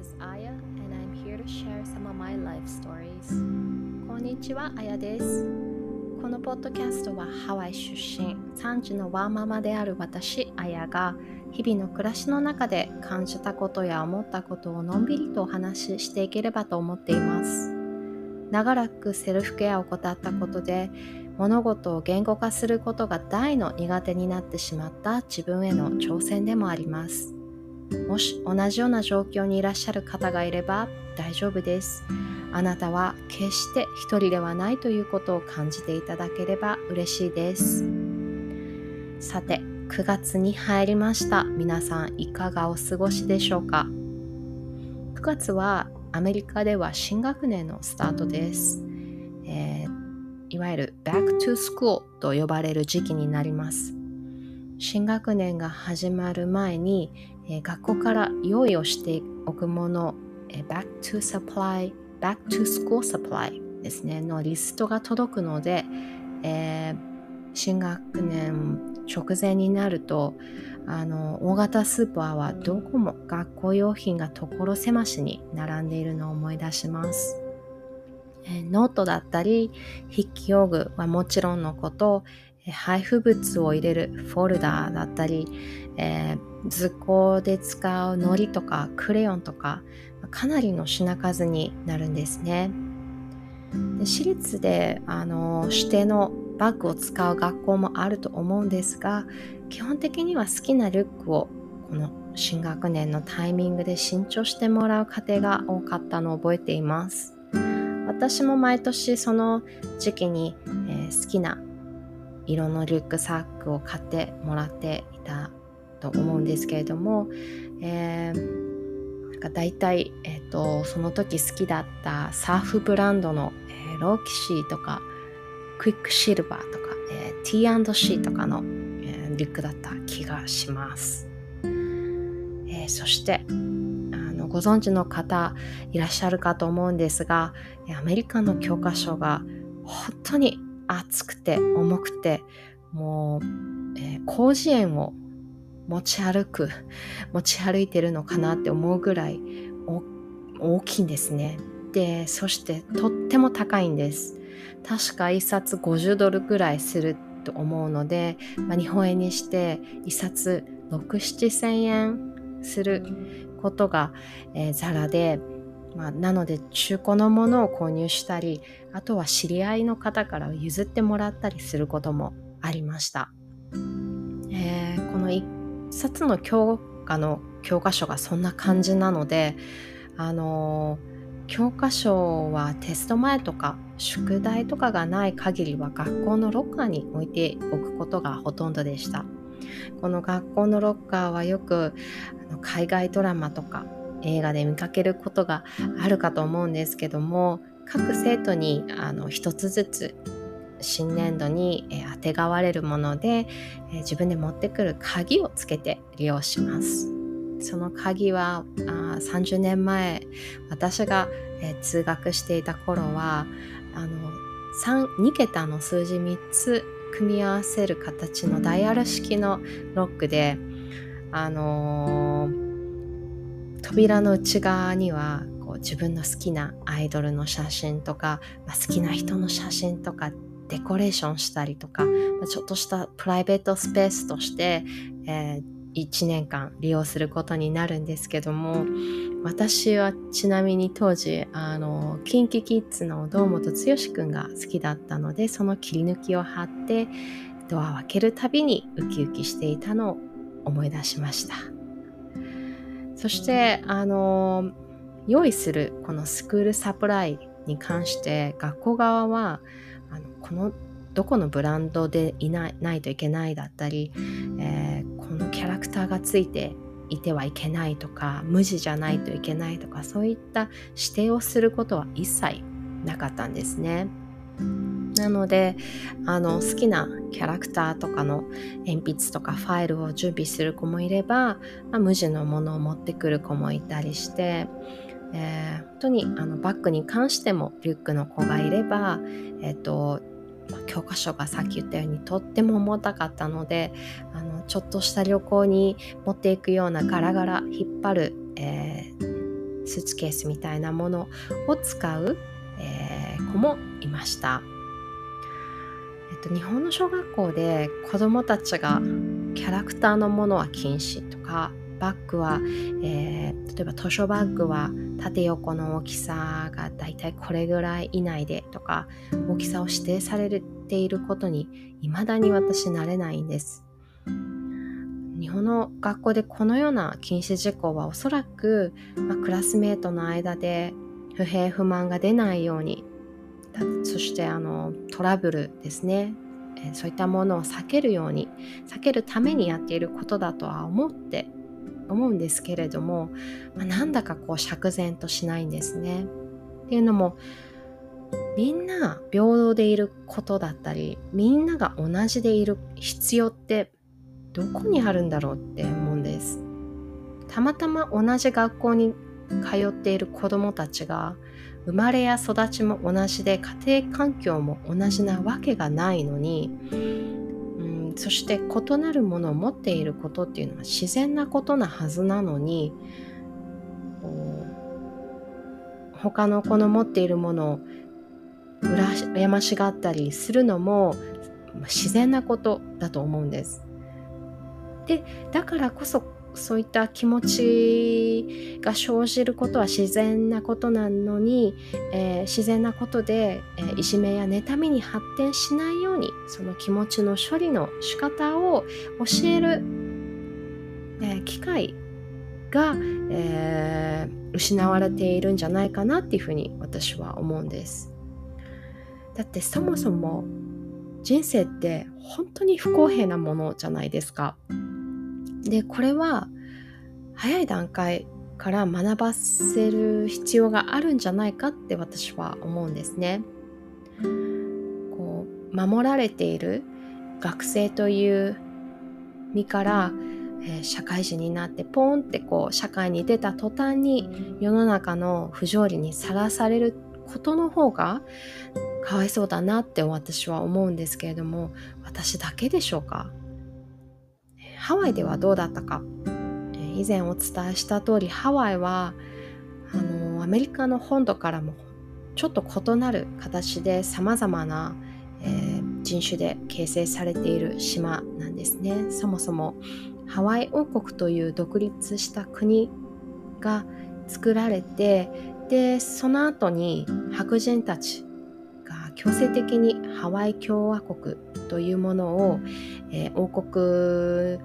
is Aya and I'm here to share some of my life stories. こんにちは、あやです。このポッドキャストはハワイ出身、3児のワーママである私、あやが日々の暮らしの中で感じたことや思ったことをのんびりとお話ししていければと思っています。長らくセルフケアを怠ったことで物事を言語化することが大の苦手になってしまった自分への挑戦でもあります。もし同じような状況にいらっしゃる方がいれば大丈夫です。あなたは決して一人ではないということを感じていただければ嬉しいです。さて、9月に入りました。皆さんいかがお過ごしでしょうか ?9 月はアメリカでは新学年のスタートです。えー、いわゆる Back to School と呼ばれる時期になります。新学年が始まる前に、えー、学校から用意をしておくもの、えー、Back to Supply、Back to School Supply ですね、のリストが届くので、えー、新学年直前になるとあの大型スーパーはどこも学校用品が所狭しに並んでいるのを思い出します。えノートだったり筆記用具はもちろんのこと配布物を入れるフォルダーだったり、えー、図工で使う糊とかクレヨンとかかなりの品数になるんですね。で私立であの指定のバッグを使う学校もあると思うんですが基本的には好きなリュックをこの新学年のタイミングで新調してもらう家庭が多かったのを覚えています。私も毎年その時期に、えー、好きな色のリュックサックを買ってもらっていたと思うんですけれども、えー、なんか大体、えーと、その時好きだったサーフブランドの、えー、ローキシーとかクイックシルバーとか、えー、T&C とかの、えー、リュックだった気がします、えー、そしてあのご存知の方いらっしゃるかと思うんですがアメリカの教科書が本当に厚くて重くてもう、えー、広辞苑を持ち歩く持ち歩いてるのかなって思うぐらい大きいんですね。でそしてとっても高いんです。確か1冊50ドルぐらいすると思うので、まあ、日本円にして1冊6、7千円することが、えー、ザラで、まあ、なので中古のものを購入したりあとは知り合いの方から譲ってもらったりすることもありました、えー、この一冊の教科の教科書がそんな感じなのであの教科書はテスト前とか宿題とかがない限りは学校のロッカーに置いておくことがほとんどでした。この学校のロッカーはよく海外ドラマとか映画で見かけることがあるかと思うんですけども各生徒にあの一つずつ新年度にあてがわれるもので自分で持ってくる鍵をつけて利用します。その鍵はあ30年前私が、え通学していた頃はあの2桁の数字3つ組み合わせる形のダイヤル式のロックで、あのー、扉の内側にはこう自分の好きなアイドルの写真とか、まあ、好きな人の写真とかデコレーションしたりとか、ちょっとしたプライベートスペースとして、えー1年間利用することになるんですけども私はちなみに当時あの KinKiKids の堂本剛くんが好きだったのでその切り抜きを貼ってドアを開けるたびにウキウキしていたのを思い出しました。そしてあの用意するこのスクールサプライに関して学校側はあのこのどこのブランドでいないないといけないだったり、えー、このキャラクターがついていてはいけないとか無地じゃないといけないとかそういった指定をすることは一切なかったんですね。なのであの好きなキャラクターとかの鉛筆とかファイルを準備する子もいれば、まあ、無地のものを持ってくる子もいたりして、えー、本当にあのバッグに関してもリュックの子がいれば、えーと教科書がさっき言ったようにとっても重たかったのであのちょっとした旅行に持っていくようなガラガラ引っ張る、えー、スーツケースみたいなものを使う、えー、子もいました。えっと、日本の小学校で子どもたちがキャラクターのものは禁止とかバッグは、えー、例えば図書バッグは縦横の大きさがだいたいこれぐらい以内でとか大きさを指定されていることに未だに私慣れないんです。日本の学校でこのような禁止事項はおそらく、まあ、クラスメートの間で不平不満が出ないようにそしてあのトラブルですねそういったものを避けるように避けるためにやっていることだとは思って思うんですけれども、まあ、なんだかこう釈然としないんですね。っていうのもみんな平等でいることだったりみんなが同じでいる必要ってどこにあるんだろうって思うんです。たまたま同じ学校に通っている子どもたちが生まれや育ちも同じで家庭環境も同じなわけがないのにそして異なるものを持っていることっていうのは自然なことなはずなのに他の子の持っているものを羨ましがったりするのも自然なことだと思うんです。でだからこそそういった気持ちが生じることは自然なことなのに、えー、自然なことで、えー、いじめや妬みに発展しないようにその気持ちの処理の仕方を教える、え、機会が、え失われているんじゃないかなっていうふうに私は思うんです。だってそもそも人生って本当に不公平なものじゃないですか。でこれは早い段階から学ばせる必要があるんじゃないかって私は思うんですね。こう守られている学生という身から、えー、社会人になってポンってこう社会に出た途端に世の中の不条理にさらされることの方がかわいそうだなって私は思うんですけれども私だけでしょうか？ハワイではどうだったか、え、以前お伝えした通りハワイはあのアメリカの本土からもちょっと異なる形でさまざまな、えー、人種で形成されている島なんですね。そもそもハワイ王国という独立した国が作られてでその後に白人たちが強制的にハワイ共和国というものを、えー、王国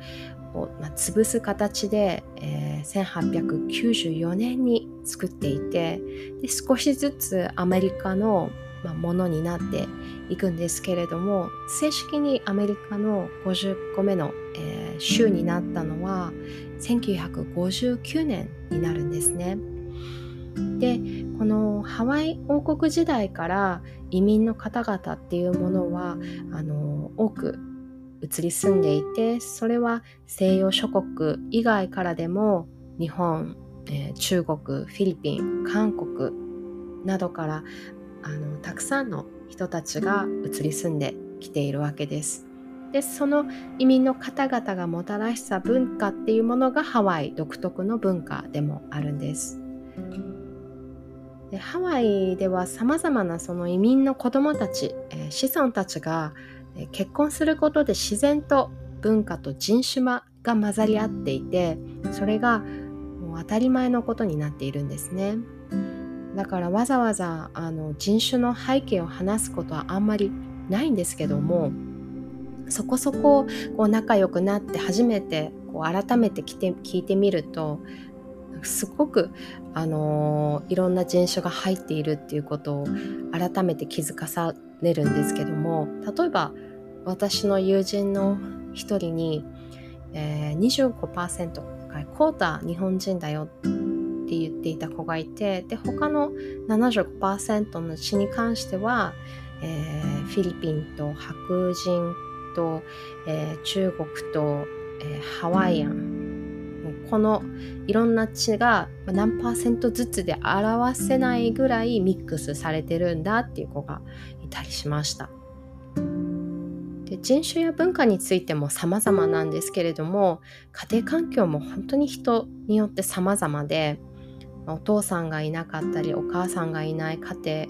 を、まあ、潰す形で、えー、1894年に作っていてで少しずつアメリカの、まあ、ものになっていくんですけれども正式にアメリカの50個目の、えー、州になったのは1959年になるんですね。でこのハワイ王国時代から移民の方々っていうものはあの多く移り住んでいてそれは西洋諸国以外からでも日本、えー、中国フィリピン韓国などからあのたくさんの人たちが移り住んできているわけです。でその移民の方々がもたらした文化っていうものがハワイ独特の文化でもあるんです。でハワイではさまざまなその移民の子どもたち、えー、子孫たちが、結婚することで自然と文化と人種間が混ざり合っていてそれがもう当たり前のことになっているんですね。だからわざわざあの人種の背景を話すことはあんまりないんですけどもそこそここう仲良くなって初めてこう改めて来て聞いてみるとすごく、あのいろんな人種が入っているっていうことを改めて気づかされるんですけども例えば私の友人の一人に、えー、25%クォータ日本人だよって言っていた子がいてで他の75%の血に関しては、えー、フィリピンと白人と、えー、中国と、えー、ハワイアンこのいろんな血が何パーセントずつで表せないぐらいミックスされてるんだっていう子がいたりしました。で人種や文化についても様々なんですけれども家庭環境も本当に人によって様々でお父さんがいなかったりお母さんがいない家庭、え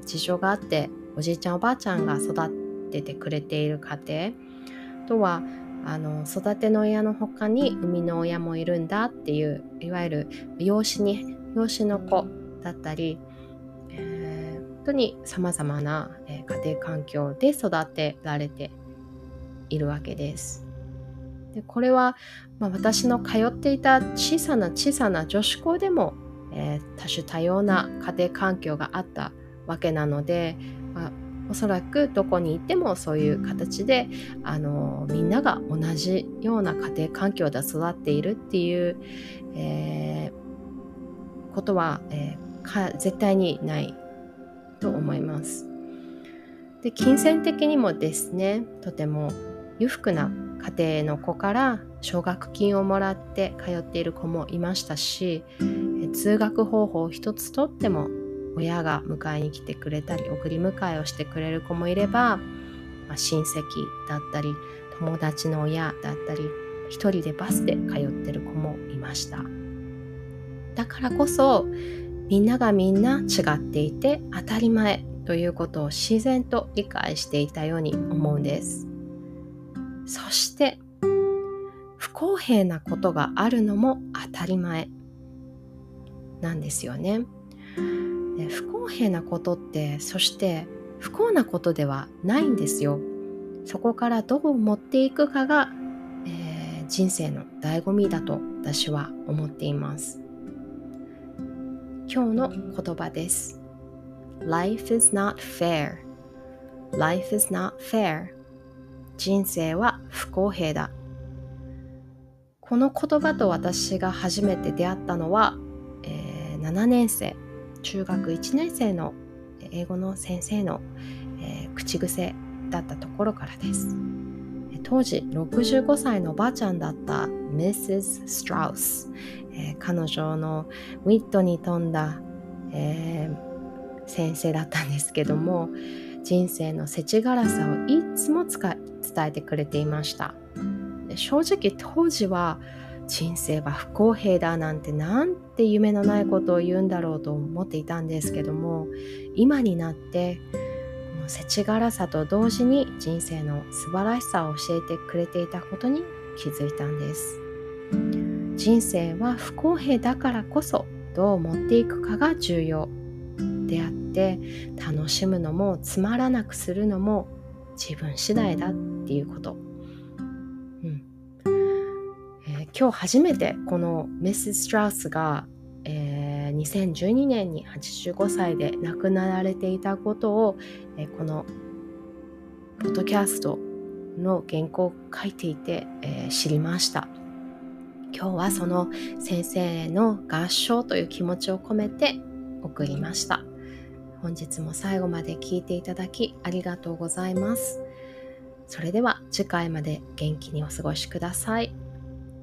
ー、事情があっておじいちゃんおばあちゃんが育っててくれている家庭とはあの育ての親の他に生みの親もいるんだっていういわゆる養子に養子の子だったり、えー、本当にさまざまな、え、家庭環境で育てられているわけです。でこれは、まあ、私の通っていた小さな小さな女子校でも、えー、多種多様な家庭環境があったわけなので、おそらくどこに行ってもそういう形であのみんなが同じような家庭環境で育っているっていう、えー、ことは、えー、か絶対にないと思います。で金銭的にもですねとても裕福な家庭の子から奨学金をもらって通っている子もいましたし通学方法一つとっても親が迎えに来てくれたり送り迎えをしてくれる子もいれば、まあ、親戚だったり友達の親だったり一人でバスで通ってる子もいましただからこそみんながみんな違っていて当たり前ということを自然と理解していたように思うんですそして不公平なことがあるのも当たり前なんですよね。不公平なことってそして不幸なことではないんですよ。そこからどう持っていくかが、えー、人生の醍醐味だと私は思っています。今日の言葉です。Life is not fair. Life is not fair. 人生は不公平だ。この言葉と私が初めて出会ったのは、えー、7年生中学1年生の英語の先生の、えー、口癖だったところからです当時65歳のおばあちゃんだった Mrs. Strauss、えー、彼女のウィットに富んだ、えー、先生だったんですけども人生の世知辛さをいつも伝えてくれていました正直当時は人生は不公平だなんてなんて夢のないことを言うんだろうと思っていたんですけども今になってこの世知辛さと同時に人生の素晴らしさを教えてくれていたことに気づいたんです。人生は不公平だからこそどう持っていくかが重要であって楽しむのもつまらなくするのも自分次第だっていうこと。今日初めてこのメス・ストラウスが、えー、2012年に85歳で亡くなられていたことを、えー、このポッドキャストの原稿を書いていて、えー、知りました。今日はその先生の合唱という気持ちを込めて送りました。本日も最後まで聞いていただきありがとうございます。それでは次回まで元気にお過ごしください。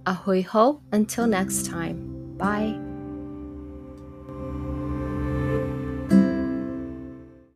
Ahoy ho, until next time. Bye.